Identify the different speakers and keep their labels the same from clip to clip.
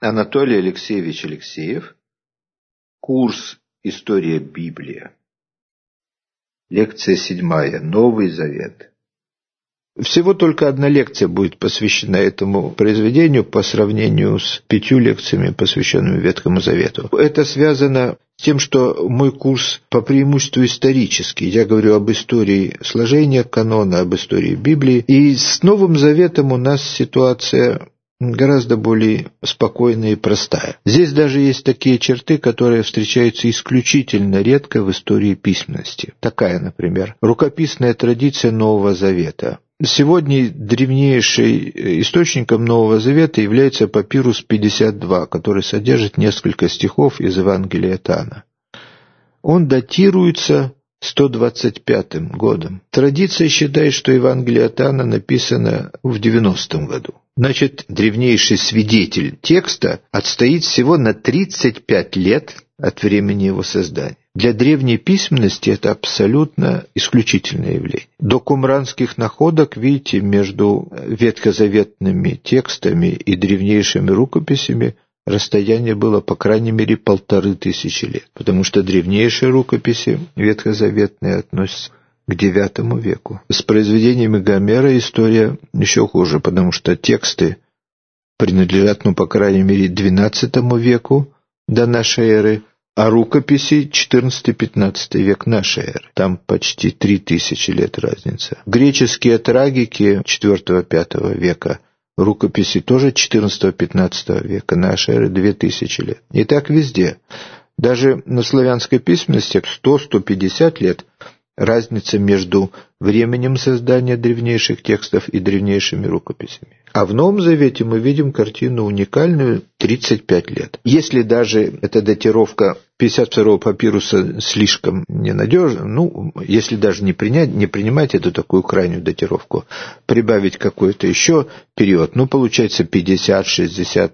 Speaker 1: Анатолий Алексеевич Алексеев. Курс «История Библии». Лекция седьмая. Новый Завет. Всего только одна лекция будет посвящена этому произведению по сравнению с пятью лекциями, посвященными Ветхому Завету. Это связано с тем, что мой курс по преимуществу исторический. Я говорю об истории сложения канона, об истории Библии. И с Новым Заветом у нас ситуация гораздо более спокойная и простая. Здесь даже есть такие черты, которые встречаются исключительно редко в истории письменности. Такая, например, рукописная традиция Нового Завета. Сегодня древнейшим источником Нового Завета является папирус 52, который содержит несколько стихов из Евангелия Тана. Он датируется 125 годом. Традиция считает, что Евангелие от Анна написано в 90 году. Значит, древнейший свидетель текста отстоит всего на 35 лет от времени его создания. Для древней письменности это абсолютно исключительное явление. До кумранских находок, видите, между ветхозаветными текстами и древнейшими рукописями расстояние было по крайней мере полторы тысячи лет, потому что древнейшие рукописи ветхозаветные относятся к IX веку. С произведениями Гомера история еще хуже, потому что тексты принадлежат, ну, по крайней мере, XII веку до нашей эры, а рукописи XIV-XV век нашей эры. Там почти три тысячи лет разница. Греческие трагики IV-V века рукописи тоже XIV-XV века, нашей эры 2000 лет. И так везде. Даже на славянской письменности 100-150 лет разница между временем создания древнейших текстов и древнейшими рукописями. А в Новом Завете мы видим картину уникальную 35 лет. Если даже эта датировка 52-го папируса слишком ненадежна, ну, если даже не, принять, не принимать эту такую крайнюю датировку, прибавить какой-то еще период, ну, получается 50-60,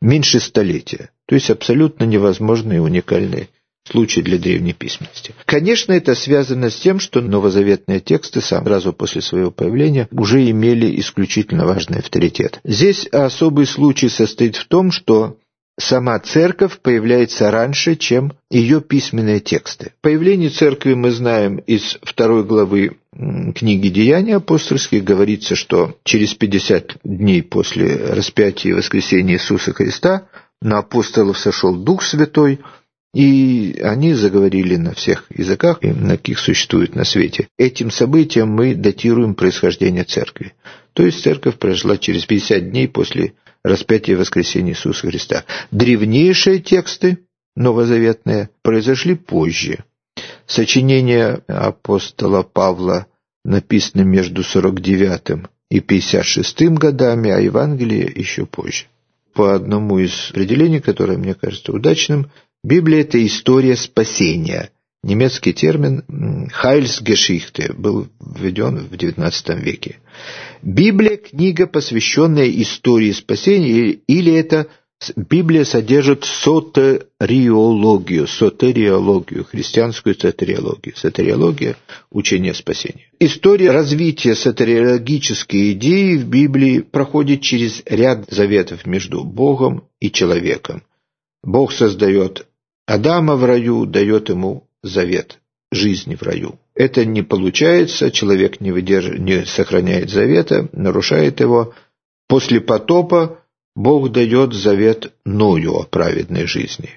Speaker 1: меньше столетия. То есть абсолютно невозможные уникальные случай для древней письменности. Конечно, это связано с тем, что новозаветные тексты сразу после своего появления уже имели исключительно важный авторитет. Здесь особый случай состоит в том, что сама церковь появляется раньше, чем ее письменные тексты. Появление церкви мы знаем из второй главы книги «Деяния апостольских» говорится, что через 50 дней после распятия и воскресения Иисуса Христа на апостолов сошел Дух Святой – и они заговорили на всех языках, на каких существует на свете. Этим событием мы датируем происхождение церкви. То есть церковь прожила через 50 дней после распятия и воскресения Иисуса Христа. Древнейшие тексты, новозаветные, произошли позже. Сочинение апостола Павла написано между 49 и 56 годами, а Евангелие еще позже. По одному из определений, которое мне кажется удачным, Библия – это история спасения. Немецкий термин «Heilsgeschichte» был введен в XIX веке. Библия – книга, посвященная истории спасения, или это Библия содержит сотериологию, сотериологию, христианскую сотериологию. Сотериология – учение спасения. История развития сотериологической идеи в Библии проходит через ряд заветов между Богом и человеком. Бог создает Адама в раю дает ему завет жизни в раю. Это не получается, человек не, выдерж... не сохраняет завета, нарушает его. После потопа Бог дает завет Ною о праведной жизни.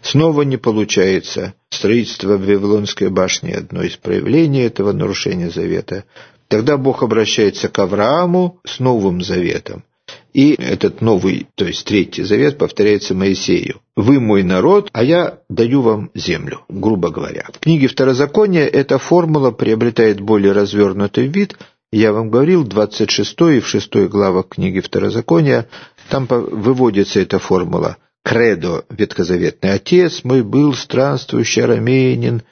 Speaker 1: Снова не получается. Строительство Вавилонской башни – одно из проявлений этого нарушения завета. Тогда Бог обращается к Аврааму с новым заветом. И этот новый, то есть третий завет повторяется Моисею. «Вы мой народ, а я даю вам землю», грубо говоря. В книге Второзакония эта формула приобретает более развернутый вид. Я вам говорил, 26 и в 6 главах книги Второзакония, там выводится эта формула. Кредо, ветхозаветный отец мой был странствующий арамеянин,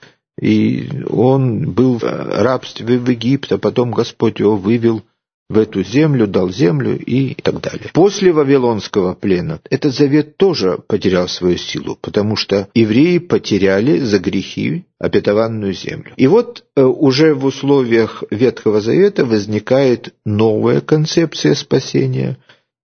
Speaker 1: и он был в рабстве в Египте, а потом Господь его вывел в эту землю, дал землю и так далее. После Вавилонского плена этот завет тоже потерял свою силу, потому что евреи потеряли за грехи обетованную землю. И вот э, уже в условиях Ветхого Завета возникает новая концепция спасения,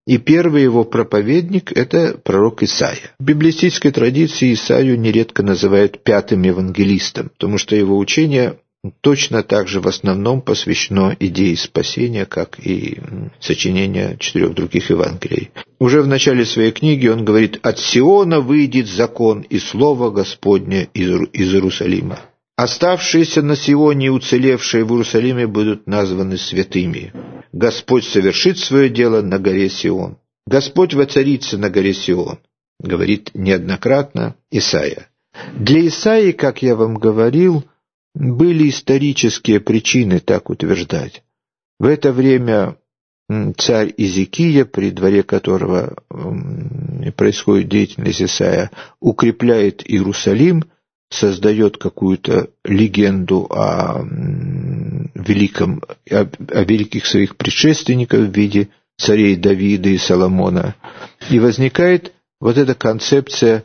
Speaker 1: И первый его проповедник – это пророк Исаия. В библистической традиции Исаию нередко называют пятым евангелистом, потому что его учение точно так же в основном посвящено идее спасения, как и сочинение четырех других Евангелий. Уже в начале своей книги он говорит «От Сиона выйдет закон и слово Господне из Иерусалима». Оставшиеся на Сионе и уцелевшие в Иерусалиме будут названы святыми. Господь совершит свое дело на горе Сион. Господь воцарится на горе Сион, говорит неоднократно Исаия. Для Исаии, как я вам говорил, были исторические причины так утверждать. В это время царь Изикия, при дворе которого происходит деятельность Исаия, укрепляет Иерусалим, создает какую-то легенду о великом, о, о великих своих предшественниках в виде царей Давида и Соломона. И возникает вот эта концепция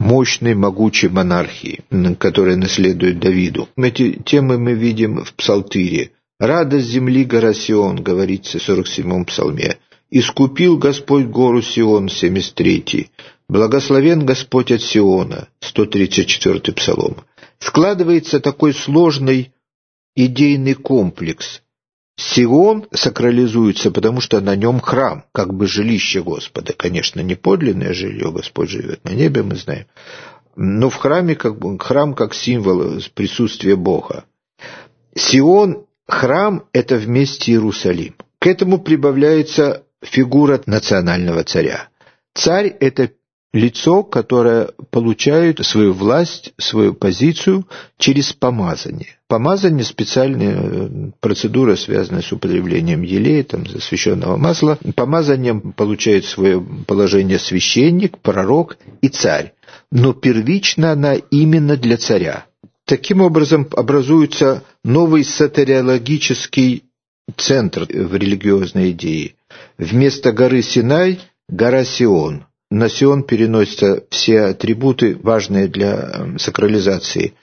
Speaker 1: мощной, могучей монархии, которая наследует Давиду. Эти темы мы видим в Псалтире. «Радость земли гора Сион», говорится в 47-м псалме. «Искупил Господь гору Сион», 73-й. «Благословен Господь от Сиона», 134-й псалом. Складывается такой сложный идейный комплекс, Сион сакрализуется, потому что на нем храм, как бы жилище Господа. Конечно, не подлинное жилье, Господь живет на небе, мы знаем. Но в храме как бы, храм как символ присутствия Бога. Сион, храм – это вместе Иерусалим. К этому прибавляется фигура национального царя. Царь – это лицо, которое получает свою власть, свою позицию через помазание. Помазание – специальная э, процедура, связанная с употреблением елея, там, священного масла. Помазанием получает свое положение священник, пророк и царь. Но первично она именно для царя. Таким образом образуется новый сатериологический центр в религиозной идее. Вместо горы Синай – гора Сион – на Сион переносятся все атрибуты, важные для эм, сакрализации,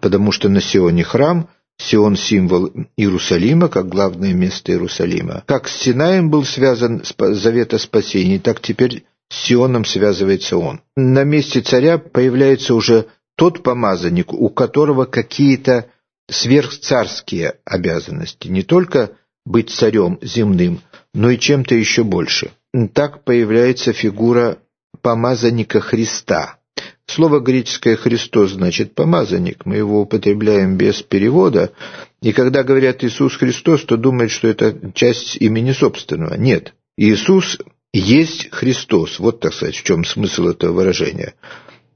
Speaker 1: потому что на Сионе храм, Сион – символ Иерусалима, как главное место Иерусалима. Как с Синаем был связан завет о спасении, так теперь с Сионом связывается он. На месте царя появляется уже тот помазанник, у которого какие-то сверхцарские обязанности, не только быть царем земным, но и чем-то еще больше. Так появляется фигура помазанника Христа. Слово греческое «Христос» значит «помазанник». Мы его употребляем без перевода. И когда говорят «Иисус Христос», то думают, что это часть имени собственного. Нет. Иисус есть Христос. Вот, так сказать, в чем смысл этого выражения.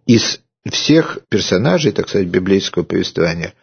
Speaker 1: Из всех персонажей, так сказать, библейского повествования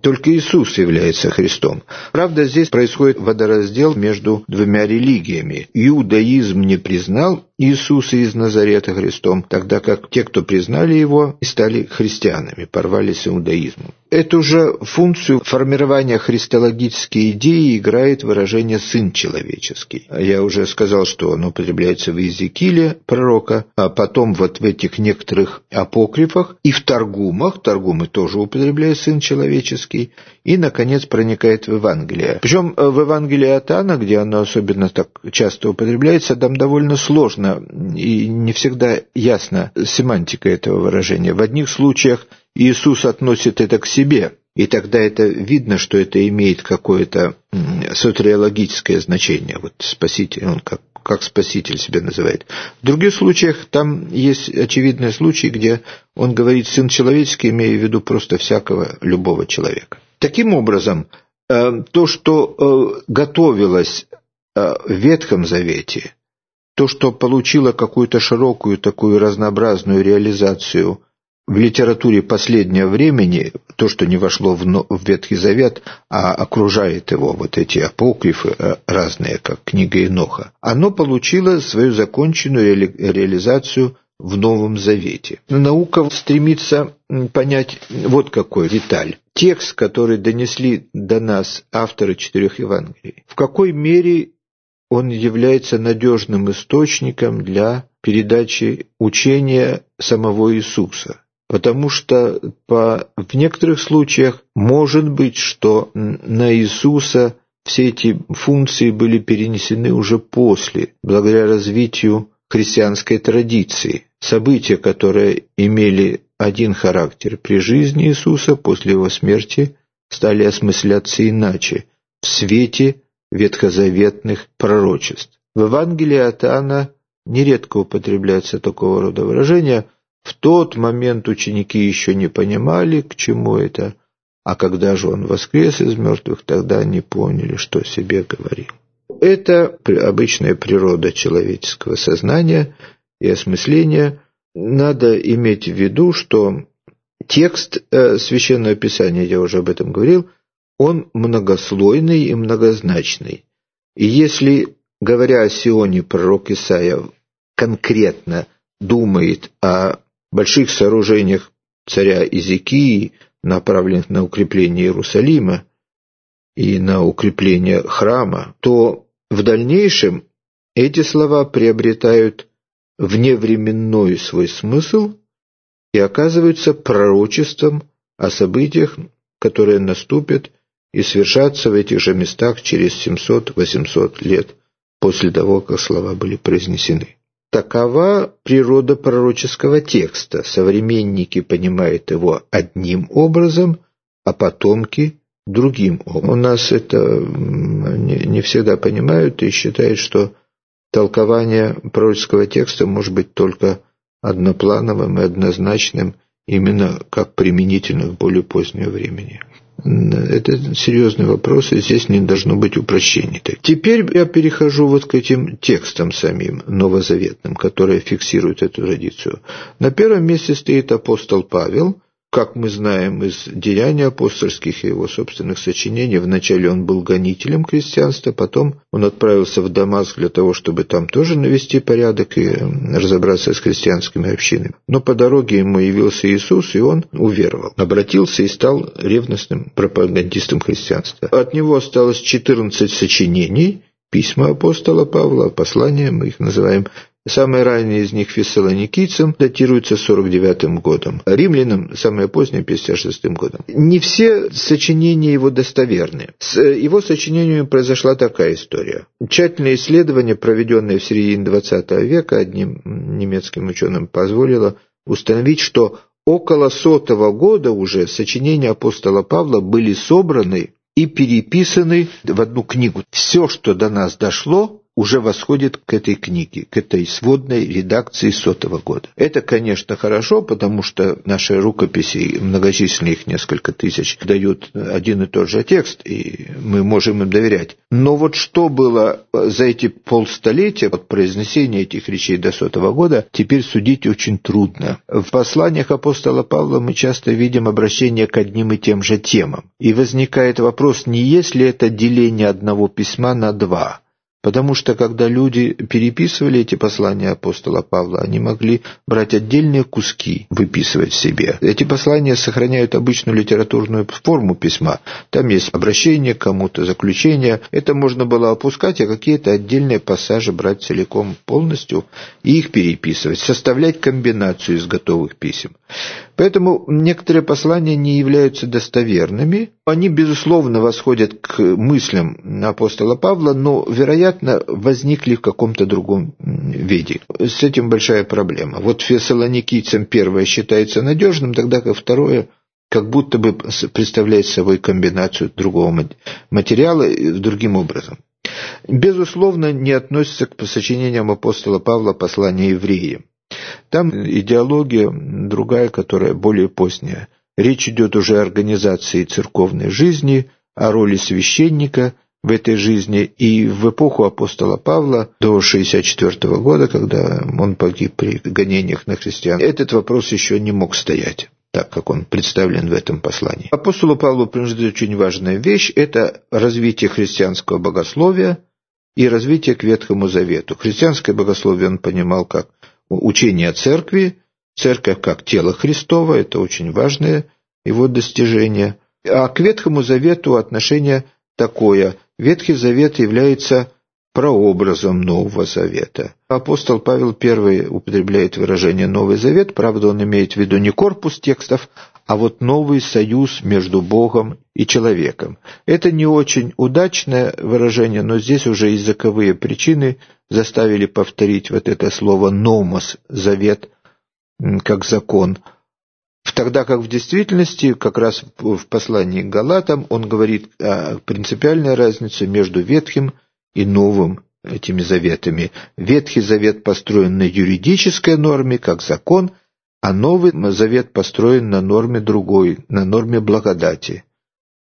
Speaker 1: только Иисус является Христом. Правда, здесь происходит водораздел между двумя религиями. Иудаизм не признал Иисуса из Назарета Христом, тогда как те, кто признали его, стали христианами, порвались с иудаизмом. Эту же функцию формирования христологической идеи играет выражение «сын человеческий». Я уже сказал, что оно употребляется в Иезекииле пророка, а потом вот в этих некоторых апокрифах и в Таргумах, Таргумы тоже употребляют «сын человеческий», и, наконец, проникает в Евангелие. Причем э, в Евангелии от Анна, где оно особенно так часто употребляется, там довольно сложно и не всегда ясна семантика этого выражения. В одних случаях Иисус относит это к себе, и тогда это видно, что это имеет какое-то сотериологическое значение. Вот Спаситель, он как, как Спаситель себя называет. В других случаях там есть очевидные случаи, где он говорит «сын человеческий», имея в виду просто всякого, любого человека. Таким образом, э, то, что э, готовилось э, в Ветхом Завете, то, что получило какую-то широкую такую разнообразную реализацию в литературе последнего времени, то, что не вошло в Ветхий Завет, а окружает его вот эти апокрифы разные, как книга Иноха, оно получило свою законченную реализацию в Новом Завете. Наука стремится понять вот какой деталь. Текст, который донесли до нас авторы четырех Евангелий, в какой мере он является надежным источником для передачи учения самого Иисуса. Потому что по, в некоторых случаях может быть, что на Иисуса все эти функции были перенесены уже после, благодаря развитию христианской традиции. События, которые имели один характер при жизни Иисуса, после его смерти стали осмысляться иначе, в свете ветхозаветных пророчеств. В Евангелии от Иоанна нередко употребляется такого рода выражение. В тот момент ученики еще не понимали, к чему это, а когда же он воскрес из мертвых, тогда они поняли, что себе говорил. Это обычная природа человеческого сознания и осмысления. Надо иметь в виду, что текст э, Священного Писания, я уже об этом говорил, он многослойный и многозначный. И если, говоря о Сионе, пророк Исаия конкретно думает о больших сооружениях царя Изикии, направленных на укрепление Иерусалима и на укрепление храма, то в дальнейшем эти слова приобретают вневременной свой смысл и оказываются пророчеством о событиях, которые наступят и свершатся в этих же местах через 700-800 лет после того, как слова были произнесены. Такова природа пророческого текста. Современники понимают его одним образом, а потомки – другим. У нас это не всегда понимают и считают, что толкование пророческого текста может быть только одноплановым и однозначным, именно как применительно к более позднему времени. Это серьезный вопрос, и здесь не должно быть упрощений. Теперь я перехожу вот к этим текстам самим, новозаветным, которые фиксируют эту традицию. На первом месте стоит апостол Павел, как мы знаем из деяний апостольских и его собственных сочинений, вначале он был гонителем крестьянства, потом он отправился в Дамаск для того, чтобы там тоже навести порядок и разобраться с крестьянскими общинами. Но по дороге ему явился Иисус, и он уверовал, обратился и стал ревностным пропагандистом христианства. От него осталось 14 сочинений, письма апостола Павла, послания, мы их называем Самое раннее из них фессалоникийцам датируется 49 годом, римлянам самое позднее 56 годом. Не все сочинения его достоверны. С его сочинениями произошла такая история. Тщательное исследование, проведенное в середине 20 века одним немецким ученым, позволило установить, что около сотого года уже сочинения апостола Павла были собраны и переписаны в одну книгу. Все, что до нас дошло, уже восходит к этой книге, к этой сводной редакции сотого года. Это, конечно, хорошо, потому что наши рукописи, многочисленные их несколько тысяч, дают один и тот же текст, и мы можем им доверять. Но вот что было за эти полстолетия от произнесения этих речей до сотого года, теперь судить очень трудно. В посланиях апостола Павла мы часто видим обращение к одним и тем же темам. И возникает вопрос, не есть ли это деление одного письма на два – Потому что, когда люди переписывали эти послания апостола Павла, они могли брать отдельные куски, выписывать себе. Эти послания сохраняют обычную литературную форму письма. Там есть обращение к кому-то, заключение. Это можно было опускать, а какие-то отдельные пассажи брать целиком полностью и их переписывать, составлять комбинацию из готовых писем. Поэтому некоторые послания не являются достоверными. Они, безусловно, восходят к мыслям апостола Павла, но, вероятно, возникли в каком-то другом виде. С этим большая проблема. Вот фессалоникийцам первое считается надежным, тогда как второе как будто бы представляет собой комбинацию другого материала другим образом. Безусловно, не относится к сочинениям апостола Павла послания евреям. Там идеология другая, которая более поздняя. Речь идет уже о организации церковной жизни, о роли священника в этой жизни. И в эпоху апостола Павла до 64 года, когда он погиб при гонениях на христиан, этот вопрос еще не мог стоять так как он представлен в этом послании. Апостолу Павлу принадлежит очень важная вещь – это развитие христианского богословия и развитие к Ветхому Завету. Христианское богословие он понимал как учение церкви, церковь как тело Христово, это очень важное его достижение. А к Ветхому Завету отношение такое. Ветхий Завет является прообразом Нового Завета. Апостол Павел первый употребляет выражение «Новый Завет», правда, он имеет в виду не корпус текстов, а вот новый союз между Богом и человеком. Это не очень удачное выражение, но здесь уже языковые причины заставили повторить вот это слово «номос» — «завет», как закон. Тогда как в действительности, как раз в послании к Галатам, он говорит о принципиальной разнице между Ветхим и Новым этими заветами. Ветхий завет построен на юридической норме, как закон, а Новый завет построен на норме другой, на норме благодати,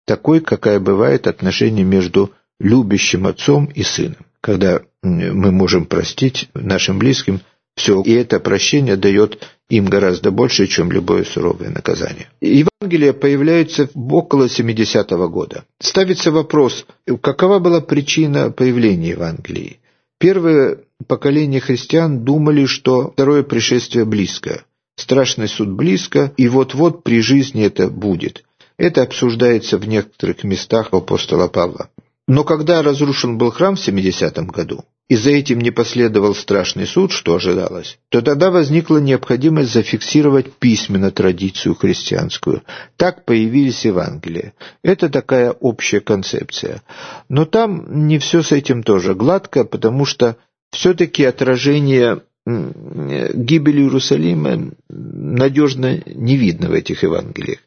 Speaker 1: такой, какая бывает отношение между любящим отцом и сыном, когда мы можем простить нашим близким все, и это прощение дает им гораздо больше, чем любое суровое наказание. Евангелие появляется около 70-го года. Ставится вопрос, какова была причина появления Евангелии? Первое поколение христиан думали, что второе пришествие близко, страшный суд близко, и вот-вот при жизни это будет. Это обсуждается в некоторых местах апостола Павла. Но когда разрушен был храм в 70-м году, и за этим не последовал страшный суд, что ожидалось, то тогда возникла необходимость зафиксировать письменно традицию христианскую. Так появились Евангелия. Это такая общая концепция. Но там не все с этим тоже гладко, потому что все-таки отражение гибели Иерусалима надежно не видно в этих Евангелиях.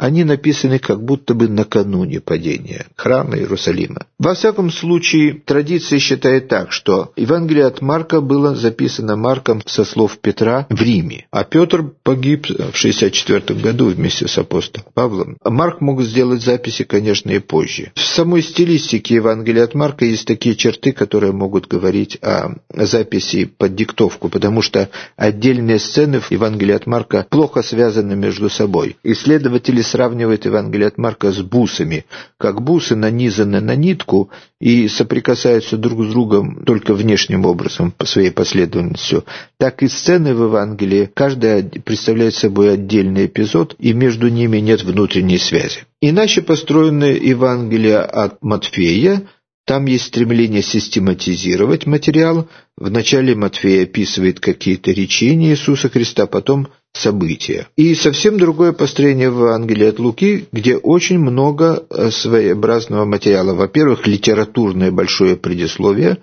Speaker 1: Они написаны как будто бы накануне падения храма Иерусалима. Во всяком случае, традиция считает так, что Евангелие от Марка было записано Марком со слов Петра в Риме, а Петр погиб в 64 году вместе с апостолом Павлом. Марк мог сделать записи, конечно, и позже. В самой стилистике Евангелия от Марка есть такие черты, которые могут говорить о записи под диктовку, потому что отдельные сцены в Евангелии от Марка плохо связаны между собой. Исследователи сравнивает Евангелие от Марка с бусами, как бусы нанизаны на нитку и соприкасаются друг с другом только внешним образом, по своей последовательностью, так и сцены в Евангелии, каждая представляет собой отдельный эпизод, и между ними нет внутренней связи. Иначе построенное Евангелие от Матфея – там есть стремление систематизировать материал. Вначале Матфей описывает какие-то речения Иисуса Христа, потом события. И совсем другое построение в Евангелии от Луки, где очень много э, своеобразного материала. Во-первых, литературное большое предисловие,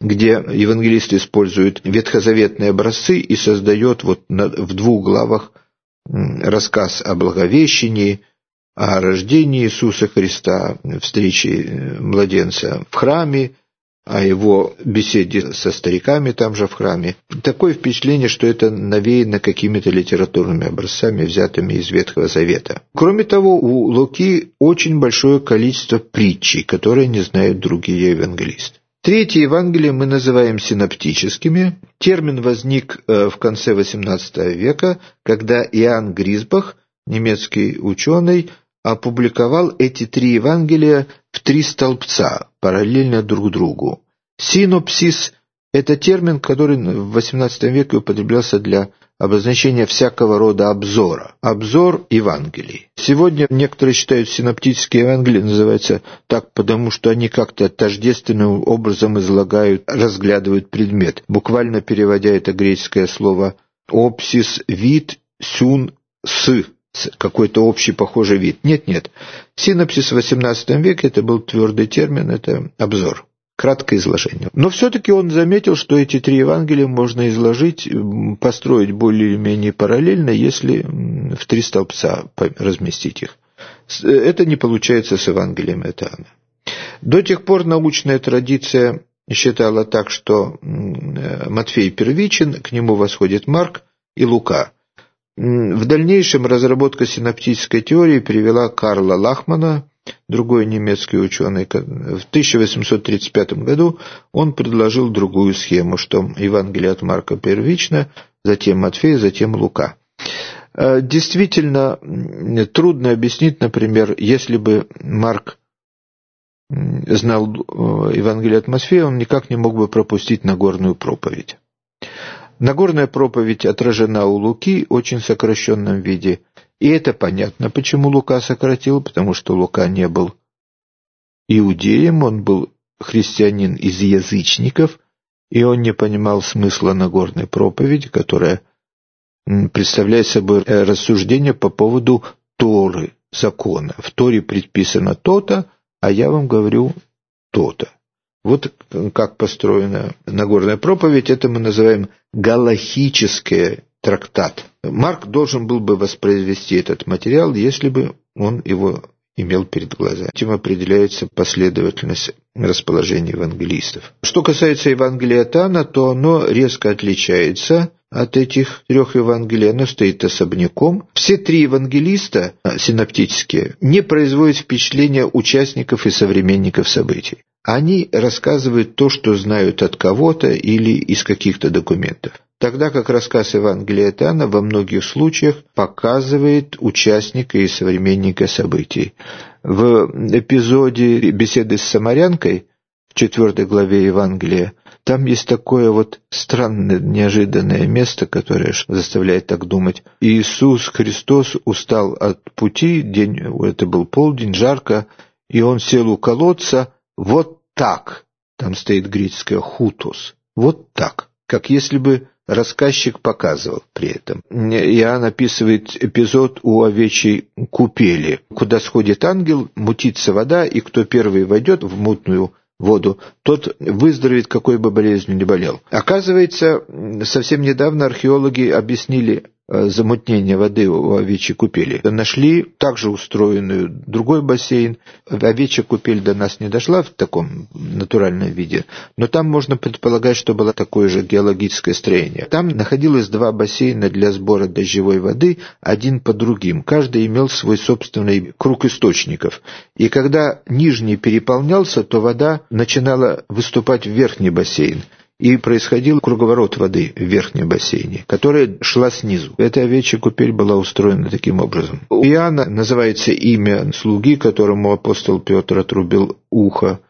Speaker 1: где евангелист использует ветхозаветные образцы и создает вот в двух главах рассказ о Благовещении, о рождении Иисуса Христа, встрече э, младенца в храме, о его беседе со стариками там же в храме. Такое впечатление, что это навеяно какими-то литературными образцами, взятыми из Ветхого Завета. Кроме того, у Луки очень большое количество притчей, которые не знают другие евангелисты. Третье Евангелие мы называем синоптическими. Термин возник э, в конце XVIII века, когда Иоанн Гризбах, немецкий ученый, опубликовал эти три Евангелия в три столбца, параллельно друг другу. Синопсис – это термин, который в XVIII веке употреблялся для обозначения всякого рода обзора. Обзор Евангелий. Сегодня некоторые считают синоптические Евангелия называются так, потому что они как-то тождественным образом излагают, разглядывают предмет. Буквально переводя это греческое слово «опсис», «вид», «сюн», «с» какой-то общий похожий вид. Нет-нет. Синопсис в XVIII веке это был твердый термин, это обзор. Краткое изложение. Но все-таки он заметил, что эти три Евангелия можно изложить, построить более или менее параллельно, если в три столбца разместить их. Это не получается с Евангелием Этана. До тех пор научная традиция считала так, что Матфей первичен, к нему восходит Марк и Лука – в дальнейшем разработка синаптической теории привела Карла Лахмана, другой немецкий ученый. В 1835 году он предложил другую схему, что Евангелие от Марка первично, затем Матфея, затем Лука. Э, действительно, трудно объяснить, например, если бы Марк знал э, Евангелие от Матфея, он никак не мог бы пропустить Нагорную проповедь. Нагорная проповедь отражена у Луки в очень сокращенном виде. И это понятно, почему Лука сократил, потому что Лука не был иудеем, он был христианин из язычников, и он не понимал смысла Нагорной проповеди, которая представляет собой рассуждение по поводу Торы, закона. В Торе предписано то-то, а я вам говорю то-то. Вот как построена Нагорная проповедь, это мы называем галахический трактат. Марк должен был бы воспроизвести этот материал, если бы он его имел перед глазами. Этим определяется последовательность расположения евангелистов. Что касается Евангелия Тана, то оно резко отличается от этих трех Евангелий, оно стоит особняком. Все три евангелиста, а, синоптические, не производят впечатления участников и современников событий. Они рассказывают то, что знают от кого-то или из каких-то документов. Тогда как рассказ Евангелия Тана во многих случаях показывает участника и современника событий. В эпизоде беседы с самарянкой в четвертой главе Евангелия там есть такое вот странное, неожиданное место, которое заставляет так думать. Иисус Христос устал от пути, день, это был полдень, жарко, и он сел у колодца вот так. Там стоит греческое «хутос». Вот так. Как если бы рассказчик показывал при этом. Иоанн описывает эпизод у овечьей купели, куда сходит ангел, мутится вода, и кто первый войдет в мутную воду, тот выздоровеет, какой бы болезнью ни болел. Оказывается, совсем недавно археологи объяснили замутнения воды у овечьей купели. Нашли также устроенную другой бассейн. Овечья купель до нас не дошла в таком натуральном виде, но там можно предполагать, что было такое же геологическое строение. Там находилось два бассейна для сбора дождевой воды, один по другим. Каждый имел свой собственный круг источников. И когда нижний переполнялся, то вода начинала выступать в верхний бассейн и происходил круговорот воды в верхнем бассейне, которая шла снизу. Эта овечья купель была устроена таким образом. У Иоанна называется имя слуги, которому апостол Петр отрубил ухо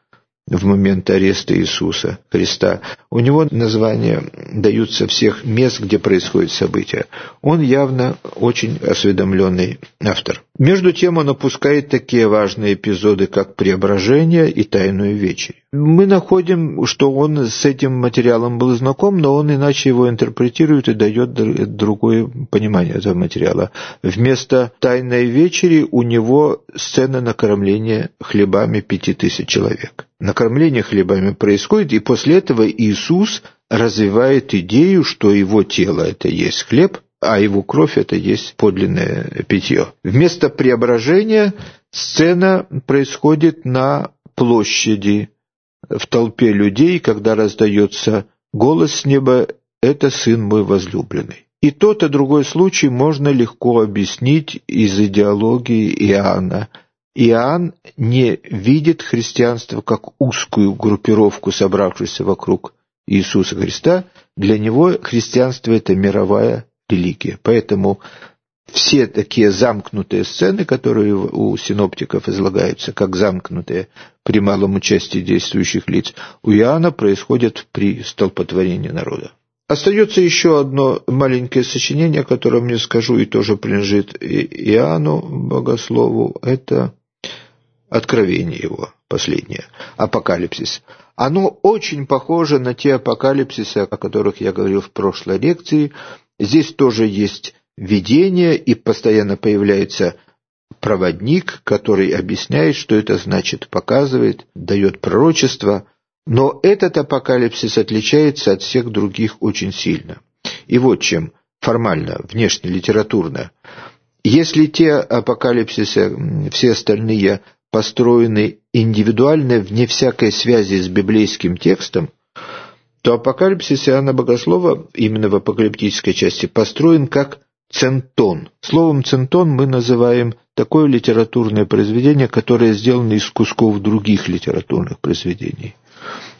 Speaker 1: в момент ареста Иисуса Христа. У него названия даются всех мест, где происходят события. Он явно очень осведомленный автор. Между тем он опускает такие важные эпизоды, как преображение и тайную вечерь. Мы находим, что он с этим материалом был знаком, но он иначе его интерпретирует и дает другое понимание этого материала. Вместо тайной вечери у него сцена накормления хлебами пяти тысяч человек. Накормление хлебами происходит, и после этого Иисус развивает идею, что его тело – это есть хлеб, а его кровь – это есть подлинное питье. Вместо преображения сцена происходит на площади, в толпе людей, когда раздается голос с неба «Это сын мой возлюбленный». И тот и другой случай можно легко объяснить из идеологии Иоанна. Иоанн не видит христианство как узкую группировку, собравшуюся вокруг Иисуса Христа. Для него христианство – это мировая религия. Поэтому все такие замкнутые сцены, которые у синоптиков излагаются, как замкнутые при малом участии действующих лиц, у Иоанна происходят при столпотворении народа. Остается еще одно маленькое сочинение, о котором я скажу и тоже принадлежит Иоанну Богослову. Это откровение его, последнее, апокалипсис. Оно очень похоже на те апокалипсисы, о которых я говорил в прошлой лекции. Здесь тоже есть видение, и постоянно появляется проводник, который объясняет, что это значит, показывает, дает пророчество. Но этот апокалипсис отличается от всех других очень сильно. И вот чем формально, внешне, литературно. Если те апокалипсисы, все остальные построены индивидуально, вне всякой связи с библейским текстом, то апокалипсис Иоанна Богослова именно в апокалиптической части построен как центон. Словом центон мы называем такое литературное произведение, которое сделано из кусков других литературных произведений.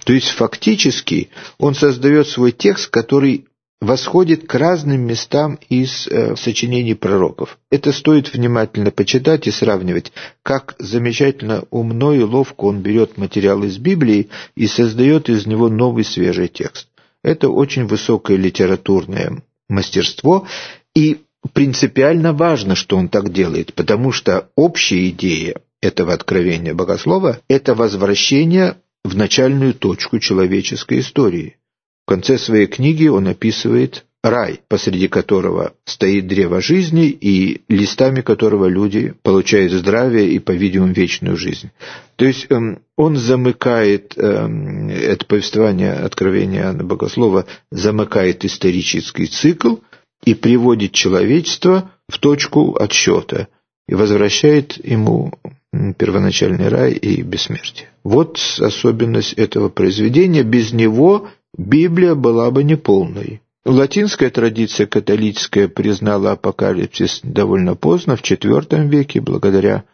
Speaker 1: То есть фактически он создает свой текст, который восходит к разным местам из э, сочинений пророков. Это стоит внимательно почитать и сравнивать, как замечательно умно и ловко он берет материал из Библии и создает из него новый свежий текст. Это очень высокое литературное мастерство, и принципиально важно, что он так делает, потому что общая идея этого откровения богослова – это возвращение в начальную точку человеческой истории. В конце своей книги он описывает рай, посреди которого стоит древо жизни и листами которого люди получают здравие и, по-видимому, вечную жизнь. То есть эм, он замыкает, эм, это повествование откровения Иоанна Богослова замыкает исторический цикл и приводит человечество в точку отсчета и возвращает ему первоначальный рай и бессмертие. Вот особенность этого произведения. Без него Библия была бы неполной. Латинская традиция католическая признала апокалипсис довольно поздно, в IV веке, благодаря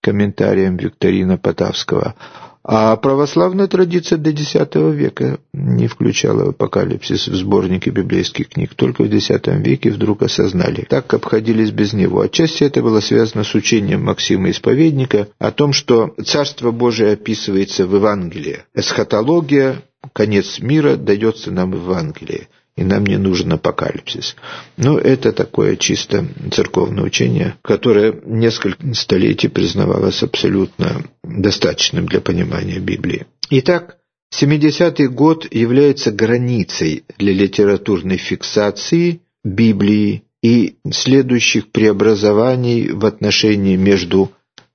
Speaker 1: комментариям Викторина Потавского. А православная традиция до X века не включала апокалипсис в сборники библейских книг. Только в X веке вдруг осознали. Так обходились без него. Отчасти это было связано с учением Максима Исповедника о том, что Царство Божие описывается в Евангелии. Эсхатология, конец мира дается нам в Евангелии и нам не нужен апокалипсис. Но это такое чисто церковное учение, которое несколько столетий признавалось абсолютно достаточным для понимания Библии. Итак, 70-й год является границей для литературной фиксации Библии и следующих преобразований в отношении между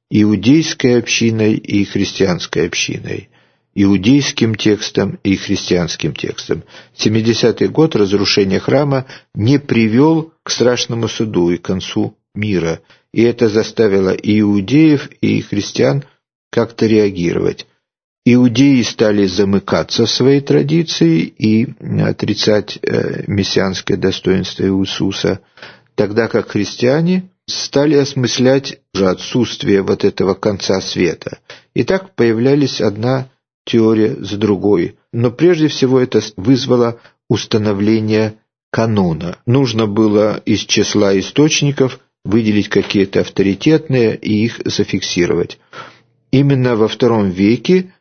Speaker 1: иудейской общиной и христианской общиной иудейским текстом и христианским текстом. 70-й год разрушения храма не привел к страшному суду и концу мира, и это заставило и иудеев, и христиан как-то реагировать. Иудеи стали замыкаться в своей традиции и отрицать э, мессианское достоинство Иисуса, тогда как христиане стали осмыслять уже отсутствие вот этого конца света. И так появлялись одна теория за другой. Но прежде всего это вызвало установление канона. Нужно было из числа источников выделить какие-то авторитетные и их зафиксировать. Именно во втором веке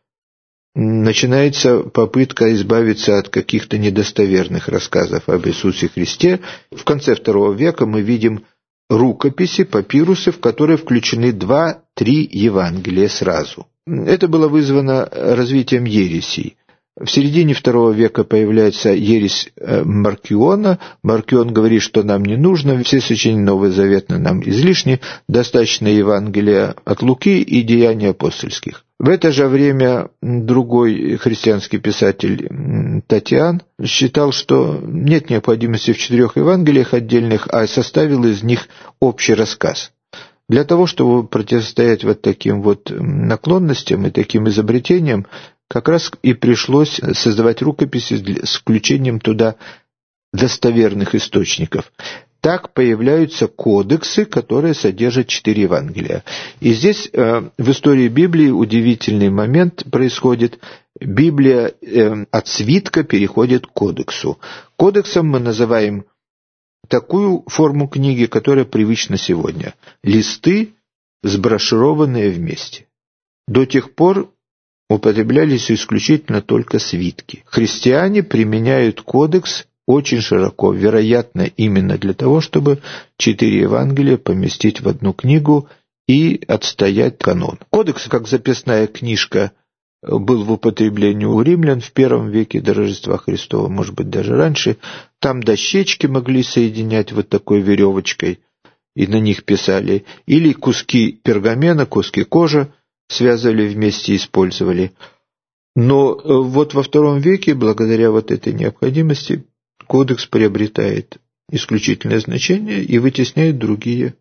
Speaker 1: начинается попытка избавиться от каких-то недостоверных рассказов об Иисусе Христе. В конце второго века мы видим рукописи, папирусы, в которые включены два-три Евангелия сразу. Это было вызвано развитием ересей. В середине второго века появляется ересь э, Маркиона. Маркион говорит, что нам не нужно, все сочинения Нового Завета нам излишни, достаточно Евангелия от Луки и деяний апостольских. В это же время другой христианский писатель Татьян считал, что нет необходимости в четырех Евангелиях отдельных, а составил из них общий рассказ. Для того, чтобы противостоять вот таким вот наклонностям и таким изобретениям, как раз и пришлось создавать рукописи с включением туда достоверных источников. Так появляются кодексы, которые содержат четыре Евангелия. И здесь э, в истории Библии удивительный момент происходит. Библия э, от свитка переходит к кодексу. Кодексом мы называем такую форму книги, которая привычна сегодня. Листы, сброшированные вместе. До тех пор употреблялись исключительно только свитки. Христиане применяют кодекс очень широко, вероятно, именно для того, чтобы четыре Евангелия поместить в одну книгу и отстоять канон. Кодекс, как записная книжка был в употреблении у римлян в первом веке до Рождества Христова, может быть, даже раньше. Там дощечки могли соединять вот такой веревочкой, и на них писали. Или куски пергамена, куски кожи связывали вместе и использовали. Но э, вот во втором веке, благодаря вот этой необходимости, кодекс приобретает исключительное значение и вытесняет другие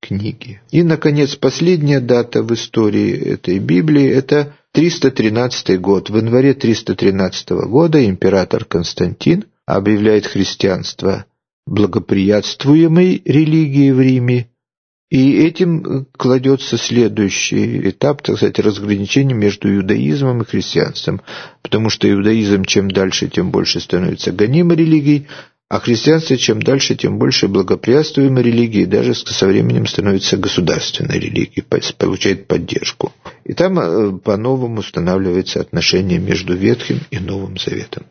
Speaker 1: книги. И, наконец, последняя дата в истории этой Библии – это 313 год. В январе 313 года император Константин объявляет христианство благоприятствуемой религией в Риме, и этим кладется следующий этап, так сказать, разграничения между иудаизмом и христианством, потому что иудаизм чем дальше, тем больше становится гонимой религией, а христианство чем дальше, тем больше благоприятствуемой религии, даже со временем становится государственной религией, получает поддержку. И там э, по-новому устанавливается отношение между Ветхим и Новым Заветом.